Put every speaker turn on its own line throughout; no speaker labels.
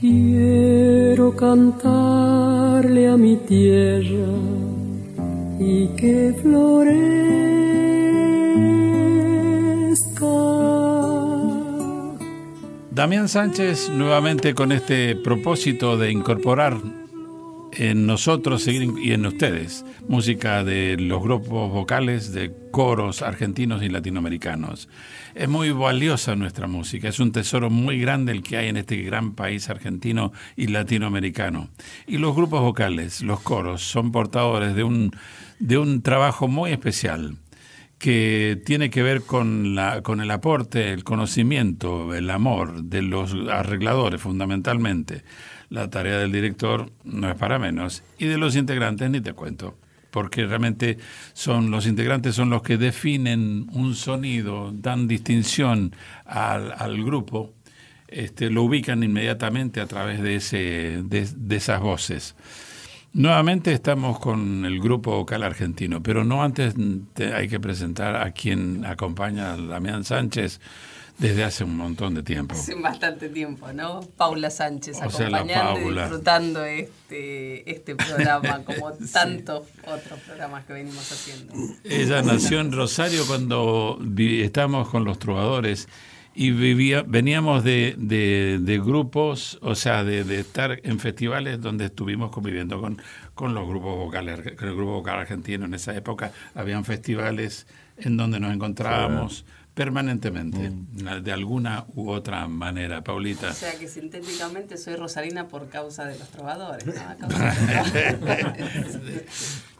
Quiero cantarle a mi tierra y que florezca.
Damián Sánchez nuevamente con este propósito de incorporar en nosotros y en ustedes música de los grupos vocales de coros argentinos y latinoamericanos. Es muy valiosa nuestra música, es un tesoro muy grande el que hay en este gran país argentino y latinoamericano. Y los grupos vocales, los coros, son portadores de un, de un trabajo muy especial que tiene que ver con, la, con el aporte, el conocimiento, el amor de los arregladores fundamentalmente la tarea del director no es para menos. Y de los integrantes ni te cuento, porque realmente son los integrantes son los que definen un sonido, dan distinción al, al grupo, este, lo ubican inmediatamente a través de, ese, de, esas voces. Nuevamente estamos con el grupo vocal argentino, pero no antes hay que presentar a quien acompaña a Damián Sánchez, desde hace un montón de tiempo.
Hace bastante tiempo, ¿no? Paula Sánchez acompañando y disfrutando este, este programa, como tantos otros programas que venimos haciendo.
Ella nació en Rosario cuando estábamos con los trovadores y vivía, veníamos de, de, grupos, o sea, de, de, estar en festivales donde estuvimos conviviendo con, con los grupos vocales, con el grupo vocal argentino en esa época. Habían festivales en donde nos encontrábamos permanentemente, mm. de alguna u otra manera, Paulita.
O sea que sintéticamente soy rosarina por causa de los trovadores.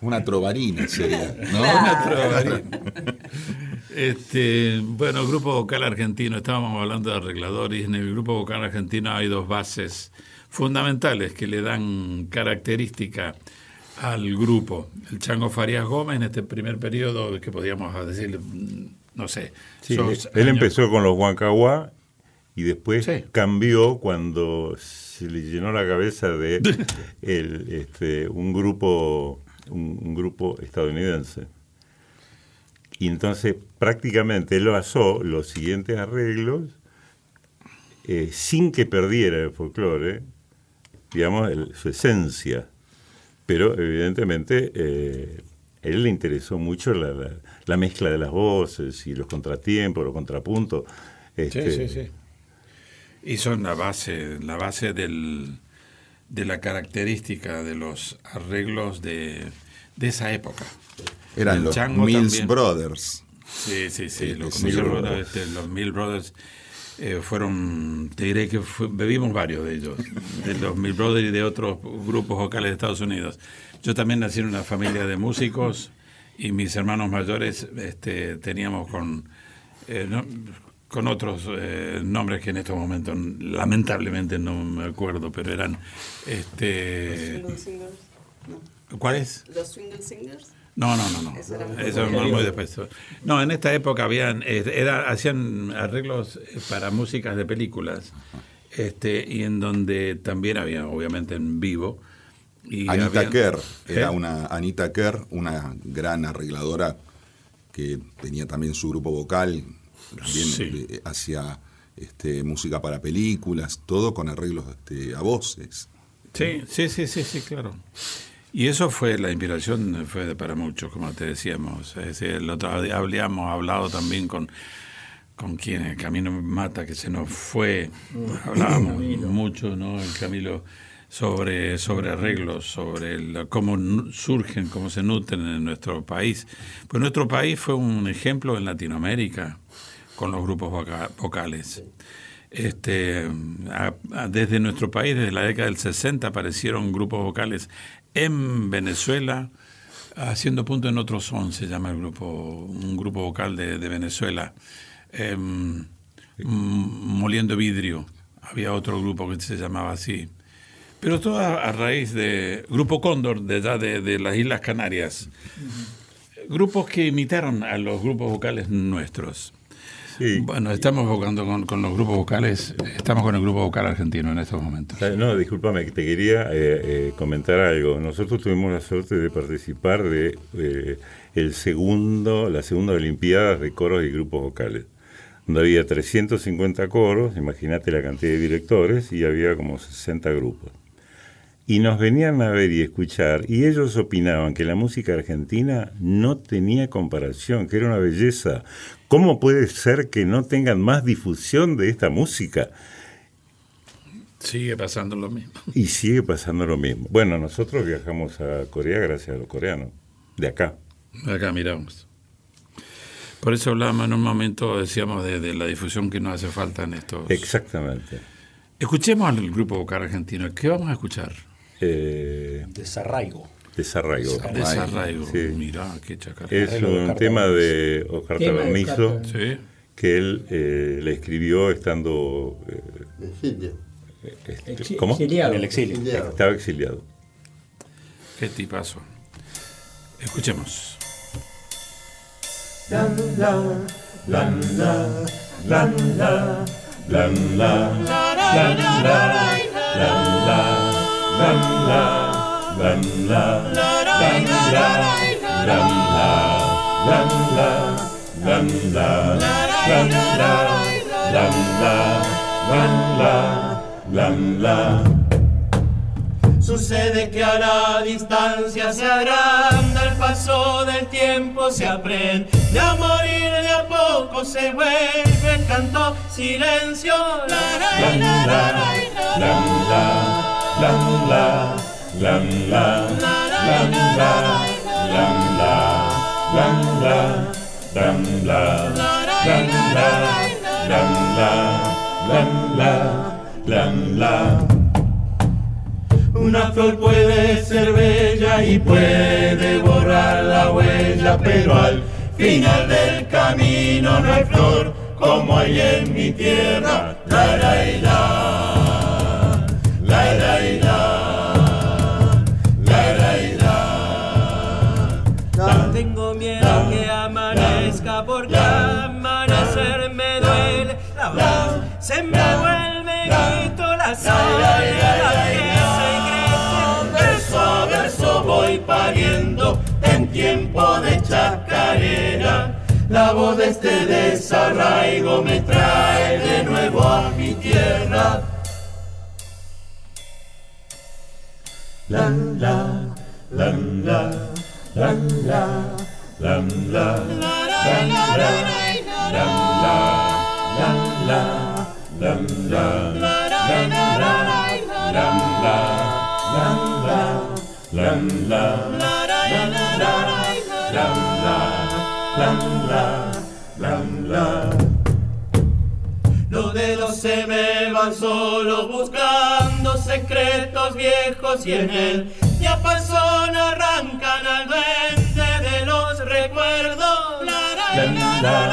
Una trovarina sería, ¿no?
Una trovarina. Este, bueno, grupo vocal argentino, estábamos hablando de arregladores, en el grupo vocal argentino hay dos bases fundamentales que le dan característica al grupo. El Chango Farías Gómez en este primer periodo, que podíamos decir no sé.
él empezó con los Huancahuá y después cambió cuando se le llenó la cabeza de este, un grupo un, grupo estadounidense. Y entonces prácticamente él basó los siguientes arreglos eh, sin que perdiera el folclore, digamos, su esencia. Pero evidentemente eh, él le interesó mucho la, mezcla de las voces y los contratiempos, los contrapuntos.
Este, sí, sí, sí. Y son la base, la base del, de la característica de los arreglos de, esa época.
Eran los Mills Brothers.
Sí, sí, sí. Los, Mills Brothers, este, los Mills Brothers eh, fueron, te diré que bebimos varios de ellos, de los Mills Brothers y de otros grupos vocales de Estados Unidos. Yo también nací en una familia de músicos y mis hermanos mayores este, teníamos con, eh, con otros eh, nombres que en estos momentos lamentablemente no me acuerdo, pero eran... Este,
¿Los Singers?
No. ¿Cuáles?
¿Los Swingle Singers?
No, no, no, no. Eso es muy después. No, en esta época habían, eh, era, hacían arreglos para músicas de películas, este, y en donde también había, obviamente, en vivo,
Anita Kerr, era una Anita Kerr, una gran arregladora que tenía también su grupo vocal, también eh, hacía este, música para películas, todo con arreglos este, a voces.
Sí, sí, sí, sí, sí, claro. Y eso fue la inspiración, fue para muchos, como te decíamos. el otro día habíamos hablado también con, con quien el Camino Mata, que se nos fue, hablábamos mucho, ¿no? El Camilo sobre, sobre arreglos, sobre cómo surgen, cómo se nutren en nuestro país. Pues nuestro país fue un ejemplo en Latinoamérica con los grupos vocales. Este, desde nuestro país, desde la década del 60, aparecieron grupos vocales en Venezuela, haciendo punto en otros son, se llama el grupo, un grupo vocal de, Venezuela, em, moliendo vidrio. Había otro grupo que se llamaba así. Pero todo a, raíz de Grupo Cóndor, de allá de, las Islas Canarias. Grupos que imitaron a los grupos vocales nuestros. Bueno, estamos vocando con, los grupos vocales, estamos con el grupo vocal argentino en estos momentos.
Eh, no, discúlpame, te quería eh, eh, comentar algo. Nosotros tuvimos la suerte de participar de el segundo, la segunda Olimpiada de coros y grupos vocales donde había 350 coros, imagínate la cantidad de directores, y había como 60 grupos. Y nos venían a ver y escuchar, y ellos opinaban que la música argentina no tenía comparación, que era una belleza. ¿Cómo puede ser que no tengan más difusión de esta música?
Sigue pasando lo mismo.
Y sigue pasando lo mismo. Bueno, nosotros viajamos a Corea gracias a los coreanos, de acá.
De acá miramos. Por eso hablábamos en un momento, decíamos, de, la difusión que nos hace falta en estos...
Exactamente.
Escuchemos al grupo vocal argentino. ¿Qué vamos a escuchar?
Eh, Desarraigo.
Desarraigo.
Desarraigo. Sí. Mirá, qué chacal.
Es un tema de Oscar Tabernizo que él eh, le escribió estando...
Eh,
este, ¿Cómo?
Exiliado. En el exilio.
Estaba exiliado.
Qué tipazo. Escuchemos.
Sucede que a la distancia se agranda el paso del tiempo, se aprende a morir de a poco, se vuelve canto, silencio. La la la la la la la la la la una flor puede ser bella y puede borrar la huella, pero al final del camino no hay flor como hay en mi tierra. La la la, La voz de este desarraigo me trae de nuevo a mi tierra. La la la la la la la la la la la la la la la la la, la, la, los se me van solo buscando secretos viejos y en el diapasón arrancan al duende de los recuerdos. La, la, la,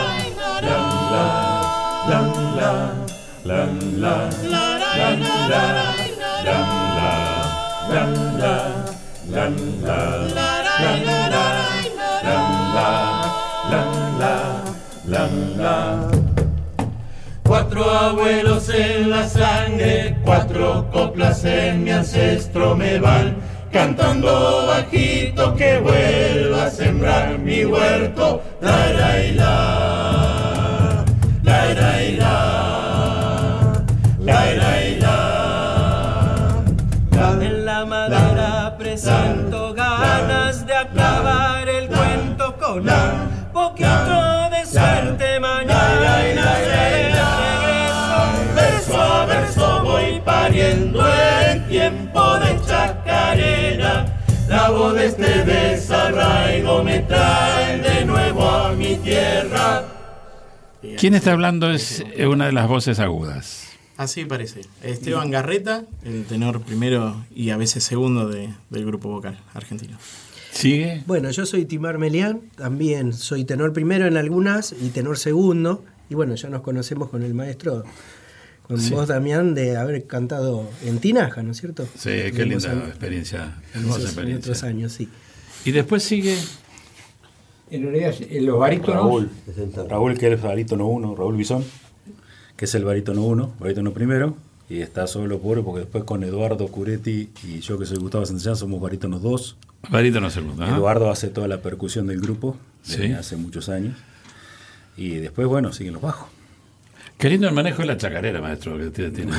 la, la, la, la, la, la la la la Cuatro abuelos en la sangre, cuatro coplas en mi ancestro me van cantando bajito que vuelva a sembrar mi huerto. La la la La voz de este desarraigo me trae de nuevo a mi tierra.
¿Quién está hablando es una de las voces agudas?
Así parece. Esteban Garreta, el tenor primero y a veces segundo del grupo vocal argentino.
¿Sigue?
Bueno, yo soy Timar Melián, también soy tenor primero en algunas y tenor segundo. Y bueno, ya nos conocemos con el maestro, con vos, Damián, de haber cantado en Tinaja, ¿no es cierto?
Sí, qué linda experiencia, hermosa experiencia.
En otros años, sí.
Y después sigue...
En realidad, los barítonos... Raúl, Raúl, que es el barítono uno, Raúl Bisón que es el barítono 1, barítono primero, y está solo por porque después con Eduardo Curetti y yo que soy Gustavo Santillán somos barítonos 2.
Barítono segundo.
Eduardo hace toda la percusión del grupo desde hace muchos años. Y después, bueno, siguen los bajos.
Qué lindo el manejo de la chacarera, maestro, que tiene.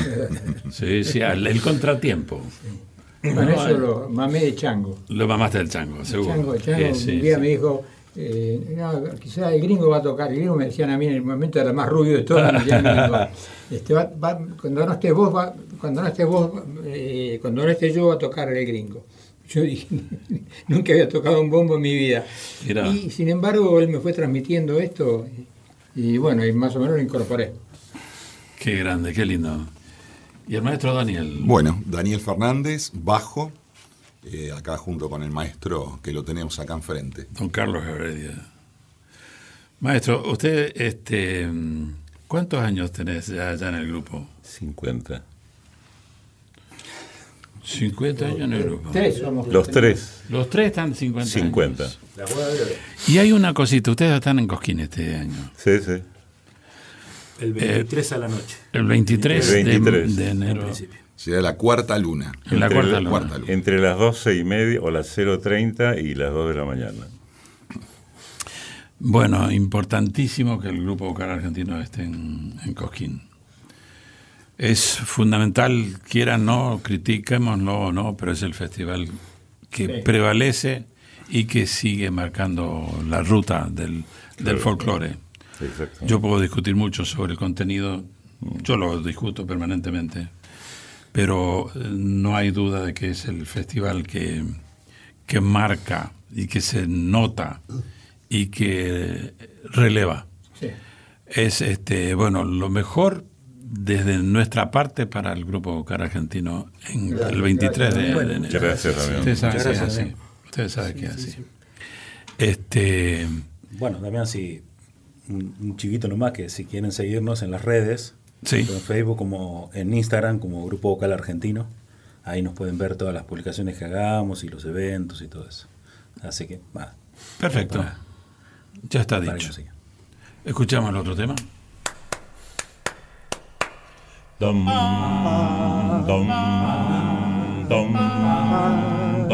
sí, sí, el, contratiempo.
Bueno, eso lo mamé de chango.
Lo mamaste del chango, seguro.
Chango, chango. un día me dijo, eh, no, quizás el gringo va a tocar. El gringo me decían a mí en el momento era más rubio de todo. este, cuando no estés vos, cuando no estés vos, eh, cuando no esté yo, va a tocar el gringo. Yo dije, nunca había tocado un bombo en mi vida. Y sin embargo, él me fue transmitiendo esto y bueno, y más o menos lo incorporé.
Qué grande, qué lindo. ¿Y el maestro Daniel?
Bueno, Daniel Fernández, bajo, eh, acá junto con el maestro que lo tenemos acá enfrente.
Don Carlos Heredia. Maestro, usted, este, ¿cuántos años tenés ya, en el grupo?
50.
50 años en el grupo.
los tres.
Los tres están 50.
50.
Y hay una cosita, ustedes están en Cosquín este año.
Sí, sí.
El 23 a la noche.
El 23, De, enero.
Será la cuarta luna.
En la cuarta, luna.
Entre las 12 y media o las 0.30 y las 2 de la mañana.
Bueno, importantísimo que el grupo vocal argentino esté en, Cosquín. Es fundamental, quieran no, critiquémoslo o no, pero es el festival que prevalece y que sigue marcando la ruta del, del folclore. Yo puedo discutir mucho sobre el contenido, yo lo discuto permanentemente, pero eh, no hay duda de que es el festival que, que marca y que se nota y que releva. Es este bueno lo mejor desde nuestra parte para el grupo Cara Argentino en el 23 de, enero.
Gracias,
Ustedes saben que es así. Ustedes saben que es así. Este,
bueno, Damián, si un, chiquito nomás que si quieren seguirnos en las redes, en Facebook como en Instagram como Grupo Vocal Argentino, ahí nos pueden ver todas las publicaciones que hagamos y los eventos y todo eso. Así que, va.
Perfecto. ya está dicho. Escuchamos el otro tema. dum dum
dum dum dum.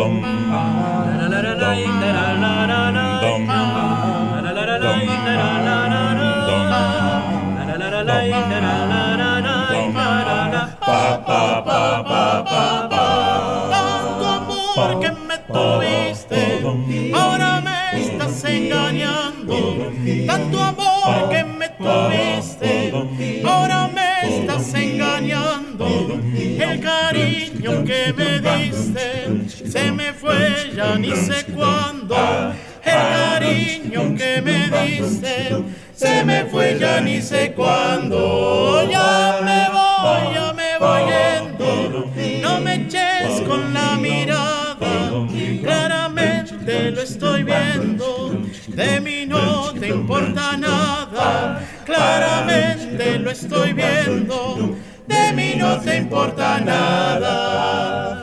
Me diste se me fue ya ni sé cuándo. El cariño que me diste se me fue ya ni sé cuándo. Ya me voy, ya me voy yendo. No me eches con la mirada. Claramente lo estoy viendo. De mí no te importa nada. Claramente lo estoy viendo. De mí no te importa nada.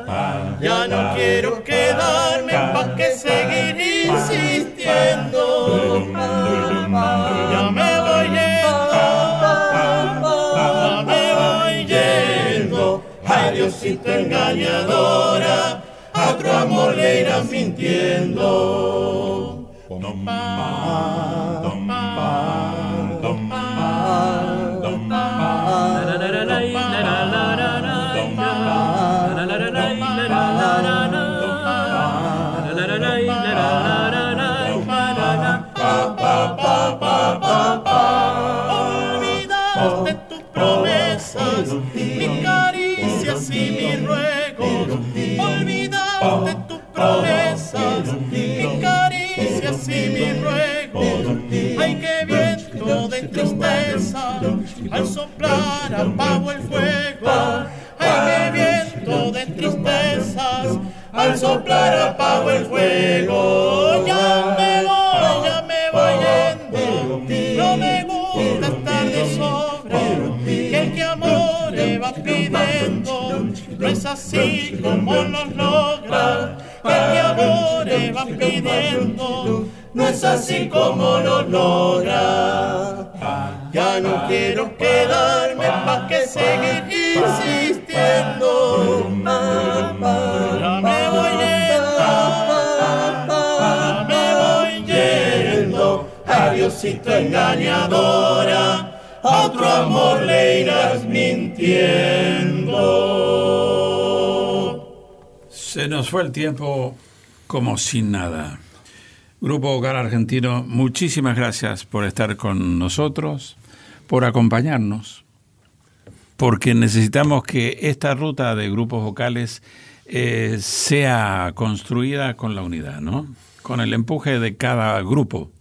Ya no quiero quedarme pa' que seguir insistiendo. Ya me voy yendo, ya me voy yendo. Adiósito engañadora, a otro amor le irás mintiendo. Al soplar apago el fuego. Ay, qué viento de tristezas, al soplar apago el fuego. Ya me voy, ya me voy yendo, no me gusta estar de sobra, que el que amor va pidiendo, no es así como los que amor va pidiendo, no es así como lo logra. Ya no quiero quedarme pa' que seguir insistiendo. Me voy yendo, me voy yendo. Adiósito engañadora, a otro amor le irás mintiendo.
Se nos fue el tiempo como sin nada. Grupo Vocal Argentino, muchísimas gracias por estar con nosotros, por acompañarnos, porque necesitamos que esta ruta de grupos vocales eh, sea construida con la unidad, ¿no? Con el empuje de cada grupo.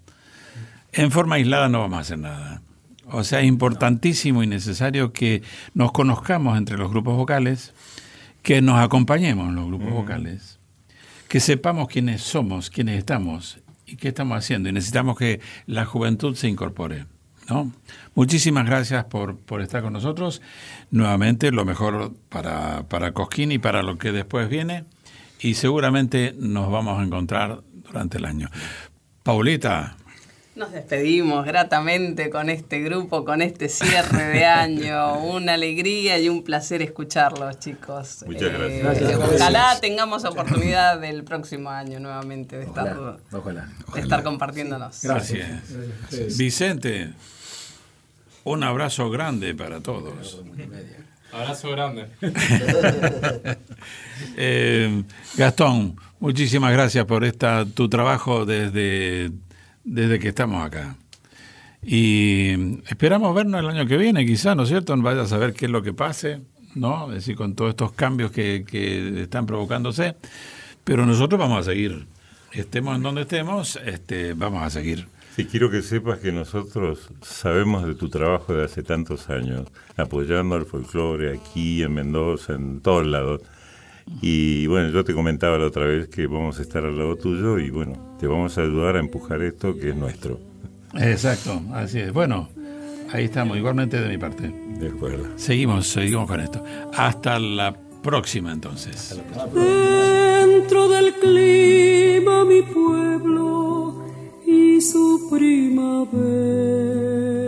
En forma aislada no vamos a hacer nada. O sea, es importantísimo y necesario que nos conozcamos entre los grupos vocales, que nos acompañemos en los grupos vocales, que sepamos quiénes somos, quiénes estamos ¿Y qué estamos haciendo? Y necesitamos que la juventud se incorpore. ¿no? Muchísimas gracias por, por estar con nosotros. Nuevamente, lo mejor para, para Cosquín y para lo que después viene. Y seguramente nos vamos a encontrar durante el año. Paulita,
nos despedimos gratamente con este grupo, con este cierre de año. Una alegría y un placer escucharlos, chicos.
Muchas eh, gracias.
Ojalá tengamos oportunidad del próximo año nuevamente de estar, De estar compartiéndonos.
Gracias. Vicente, un abrazo grande para todos.
Abrazo grande.
Eh, Gastón, muchísimas gracias por esta tu trabajo desde desde que estamos acá. Y esperamos vernos el año que viene, quizá, ¿no es cierto? Vaya a saber qué es lo que pase, ¿no? Es decir, con todos estos cambios que, que están provocándose. Pero nosotros vamos a seguir. Estemos en donde estemos, este, vamos a seguir.
Sí, quiero que sepas que nosotros sabemos de tu trabajo de hace tantos años, apoyando al folclore aquí, en Mendoza, en todos lados. Y bueno, yo te comentaba la otra vez que vamos a estar al lado tuyo y bueno, te vamos a ayudar a empujar esto que es nuestro.
Exacto, así es. Bueno, ahí estamos, igualmente de mi parte.
De acuerdo.
Seguimos, seguimos con esto. Hasta la próxima entonces.
Dentro del clima mi pueblo y su primavera